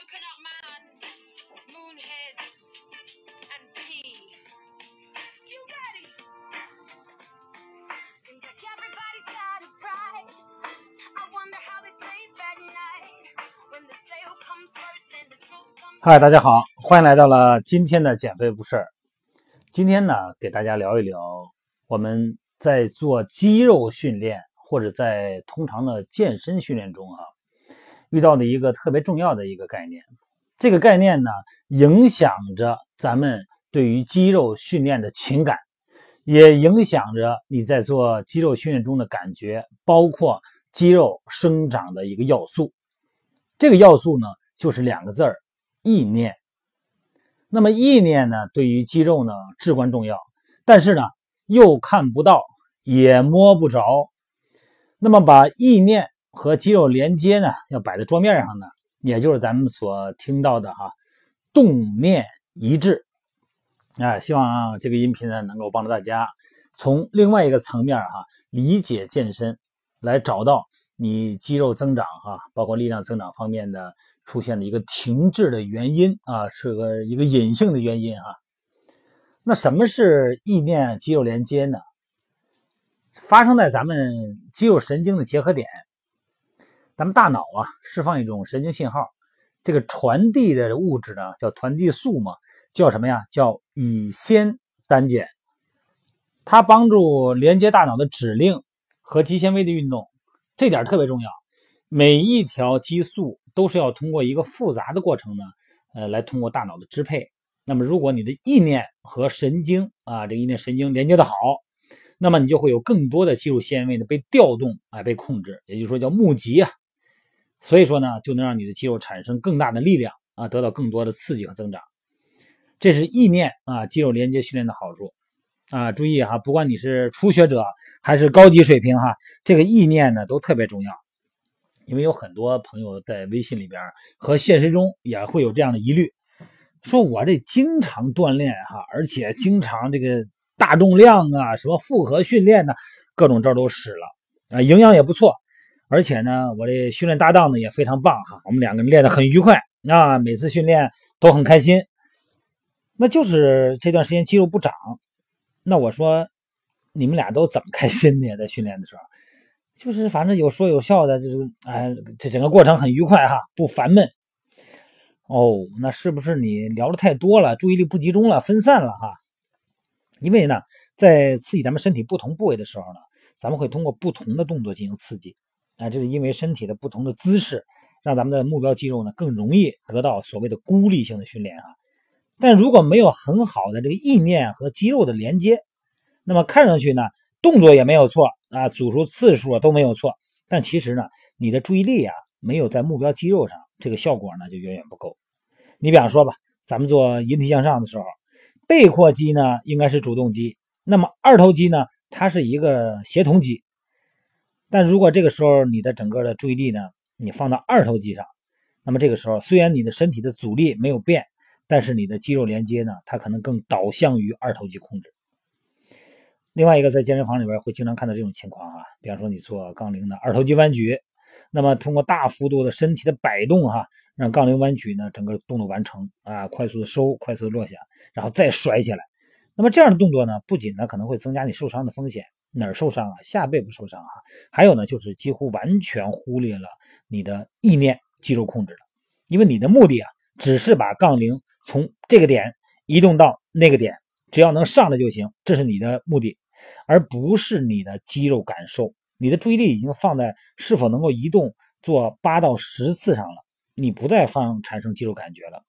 broken up man, moonheads, and pee. You ready? Seems like everybody's got a price. I wonder how they sleep at night when the sale comes first and the truth comes. 嗨，大家好，欢迎来到了今天的减肥不是。今天呢，给大家聊一聊我们在做肌肉训练或者在通常的健身训练中哈、遇到的一个特别重要的一个概念。这个概念呢，影响着咱们对于肌肉训练的情感，也影响着你在做肌肉训练中的感觉，包括肌肉生长的一个要素。这个要素呢，就是两个字儿：意念。那么意念呢，对于肌肉呢至关重要，但是呢又看不到，也摸不着。那么把意念和肌肉连接呢，要摆在桌面上呢，也就是咱们所听到的哈，动念一致。啊，希望这个音频呢能够帮助大家从另外一个层面哈理解健身，来找到你肌肉增长哈，包括力量增长方面的出现的一个停滞的原因啊，是个一个隐性的原因哈。那什么是意念肌肉连接呢？发生在咱们肌肉神经的结合点，咱们大脑啊释放一种神经信号，这个传递的物质呢叫传递素嘛，叫什么呀？叫乙酰胆碱，它帮助连接大脑的指令和肌纤维的运动，这点特别重要。每一条激素都是要通过一个复杂的过程呢，呃，来通过大脑的支配。那么，如果你的意念和神经啊，这个意念神经连接的好，那么你就会有更多的肌肉纤维呢被调动啊，被控制，也就是说叫募集啊。所以说呢，就能让你的肌肉产生更大的力量啊，得到更多的刺激和增长。这是意念啊，肌肉连接训练的好处啊。注意哈，不管你是初学者还是高级水平哈，这个意念呢都特别重要。因为有很多朋友在微信里边和现实中也会有这样的疑虑，说我这经常锻炼哈，而且经常这个大重量啊，什么复合训练呢，各种招都使了啊，营养也不错，而且呢，我这训练搭档呢也非常棒哈，我们两个人练得很愉快啊，每次训练都很开心。那就是这段时间肌肉不长，那我说你们俩都怎么开心的呀？在训练的时候？就是反正有说有笑的，就是哎，这整个过程很愉快哈，不烦闷。哦，那是不是你聊的太多了，注意力不集中了，分散了哈？因为呢，在刺激咱们身体不同部位的时候呢，咱们会通过不同的动作进行刺激，啊，这是因为身体的不同的姿势，让咱们的目标肌肉呢更容易得到所谓的孤立性的训练啊。但如果没有很好的这个意念和肌肉的连接，那么看上去呢，动作也没有错。啊，组数次数啊都没有错，但其实呢，你的注意力啊没有在目标肌肉上，这个效果呢就远远不够。你比方说吧，咱们做引体向上的时候，背阔肌呢应该是主动肌，那么二头肌呢它是一个协同肌。但如果这个时候你的整个的注意力呢，你放到二头肌上，那么这个时候虽然你的身体的阻力没有变，但是你的肌肉连接呢，它可能更导向于二头肌控制。另外一个在健身房里边会经常看到这种情况啊，比方说你做杠铃的二头肌弯举，那么通过大幅度的身体的摆动哈，让杠铃弯举呢整个动作完成啊，快速的收，快速的落下，然后再甩起来。那么这样的动作呢，不仅呢可能会增加你受伤的风险，哪儿受伤啊？下背部受伤啊？还有呢就是几乎完全忽略了你的意念肌肉控制了，因为你的目的啊只是把杠铃从这个点移动到那个点。只要能上来就行，这是你的目的，而不是你的肌肉感受。你的注意力已经放在是否能够移动做八到十次上了，你不再放产生肌肉感觉了。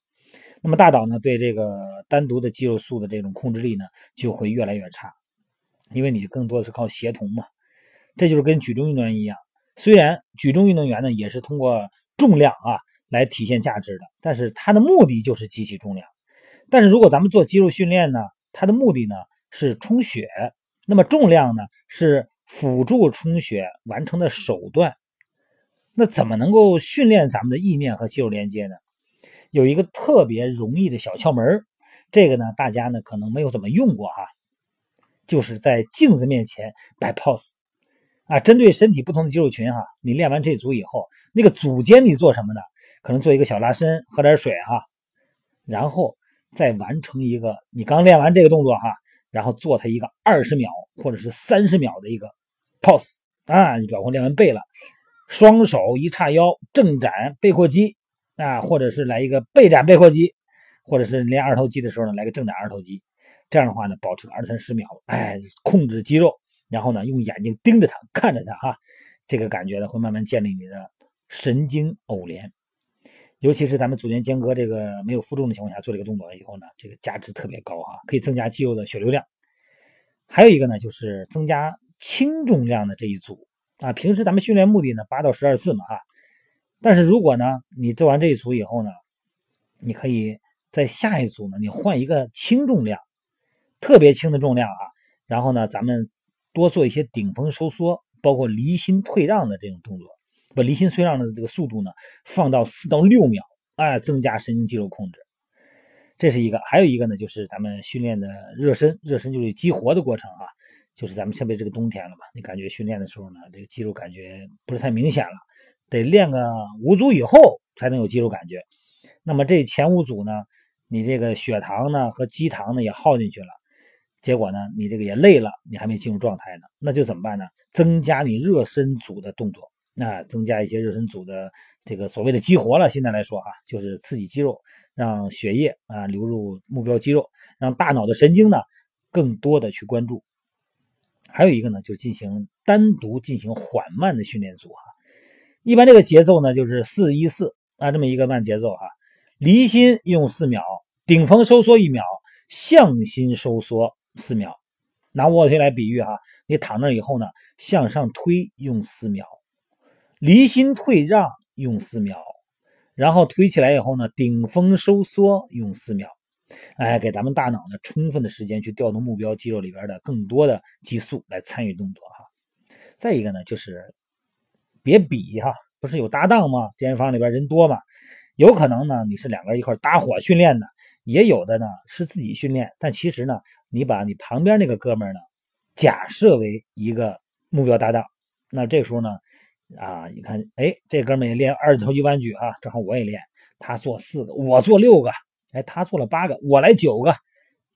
那么大脑呢，对这个单独的肌肉素的这种控制力呢，就会越来越差，因为你更多的是靠协同嘛。这就是跟举重运动员一样，虽然举重运动员呢也是通过重量啊来体现价值的，但是它的目的就是举起重量。但是如果咱们做肌肉训练呢？它的目的呢是充血，那么重量呢是辅助充血完成的手段。那怎么能够训练咱们的意念和肌肉连接呢？有一个特别容易的小窍门这个呢大家呢可能没有怎么用过哈，就是在镜子面前摆 pose 啊，针对身体不同的肌肉群哈，你练完这组以后，那个组间你做什么呢？可能做一个小拉伸，喝点水哈，然后再完成一个你刚练完这个动作哈，然后做它一个二十秒或者是三十秒的一个 pose 啊，你比方练完背了，双手一叉腰正展背阔肌啊，或者是来一个背展背阔肌，或者是练二头肌的时候呢，来个正展二头肌，这样的话呢，保持个二三十秒，哎，控制肌肉，然后呢，用眼睛盯着它，看着它哈，这个感觉呢，会慢慢建立你的神经偶联。尤其是咱们组间间隔这个没有负重的情况下做这个动作以后呢，这个价值特别高哈，可以增加肌肉的血流量。还有一个呢，就是增加轻重量的这一组啊。平时咱们训练目的呢，八到十二次嘛哈。但是如果呢，你做完这一组以后呢，你可以在下一组呢，你换一个轻重量，特别轻的重量啊。然后呢，咱们多做一些顶峰收缩，包括离心退让的这种动作。把离心退让的这个速度呢放到四到六秒，哎，增加神经肌肉控制，这是一个。还有一个呢，就是咱们训练的热身，热身就是激活的过程啊。就是咱们特别这个冬天了嘛，你感觉训练的时候呢，这个肌肉感觉不是太明显了，得练个五组以后才能有肌肉感觉。那么这前五组呢，你这个血糖呢和肌糖呢也耗进去了，结果呢你这个也累了，你还没进入状态呢，那就怎么办呢？增加你热身组的动作。那增加一些热身组的这个所谓的激活了，现在来说啊，就是刺激肌肉，让血液啊流入目标肌肉，让大脑的神经呢更多的去关注。还有一个呢，就是进行单独进行缓慢的训练组哈。一般这个节奏呢就是四一四啊这么一个慢节奏哈。离心用四秒，顶峰收缩一秒，向心收缩四秒。拿卧推来比喻哈，你躺那以后呢，向上推用四秒。离心退让用四秒，然后推起来以后呢，顶峰收缩用四秒，哎，给咱们大脑呢充分的时间去调动目标肌肉里边的更多的激素来参与动作哈。再一个呢，就是别比哈，不是有搭档吗？健身房里边人多嘛，有可能呢你是两个人一块搭伙训练的，也有的呢是自己训练，但其实呢，你把你旁边那个哥们呢假设为一个目标搭档，那这时候呢。啊，你看，哎，这哥们也练二头肌弯举啊，正好我也练，他做四个，我做六个，哎，他做了八个，我来九个，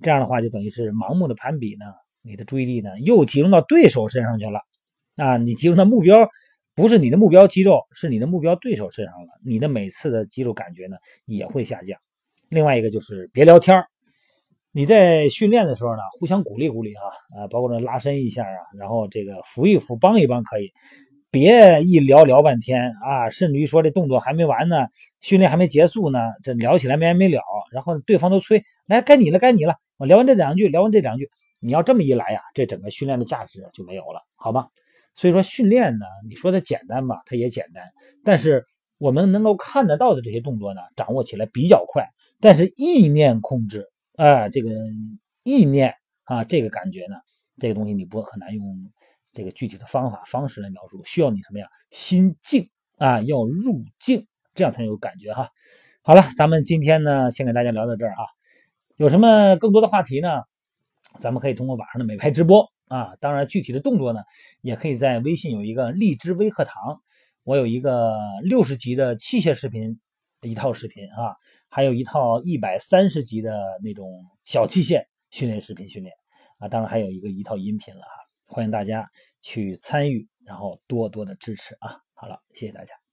这样的话就等于是盲目的攀比呢，你的注意力呢又集中到对手身上去了，啊，你集中的目标不是你的目标肌肉，是你的目标对手身上了，你的每次的肌肉感觉呢也会下降。另外一个就是别聊天你在训练的时候呢，互相鼓励鼓励啊，啊，包括这拉伸一下啊，然后这个扶一扶，帮一帮可以。别一聊聊半天啊，甚至于说这动作还没完呢，训练还没结束呢，这聊起来没完没了，然后对方都催来该你了，该你了。我聊完这两句，聊完这两句，你要这么一来呀，这整个训练的价值就没有了，好吧？所以说训练呢，你说它简单吧，它也简单，但是我们能够看得到的这些动作呢，掌握起来比较快，但是意念控制啊，这个意念啊，这个感觉呢，这个东西你不很难用。这个具体的方法方式来描述，需要你什么呀？心静啊，要入静，这样才有感觉哈。好了，咱们今天呢，先给大家聊到这儿啊。有什么更多的话题呢？咱们可以通过网上的美拍直播啊。当然，具体的动作呢，也可以在微信有一个荔枝微课堂，我有一个六十级的器械视频一套视频啊，还有一套一百三十级的那种小器械训练视频训练啊，当然还有一个一套音频了哈。欢迎大家去参与，然后多多的支持啊！好了，谢谢大家。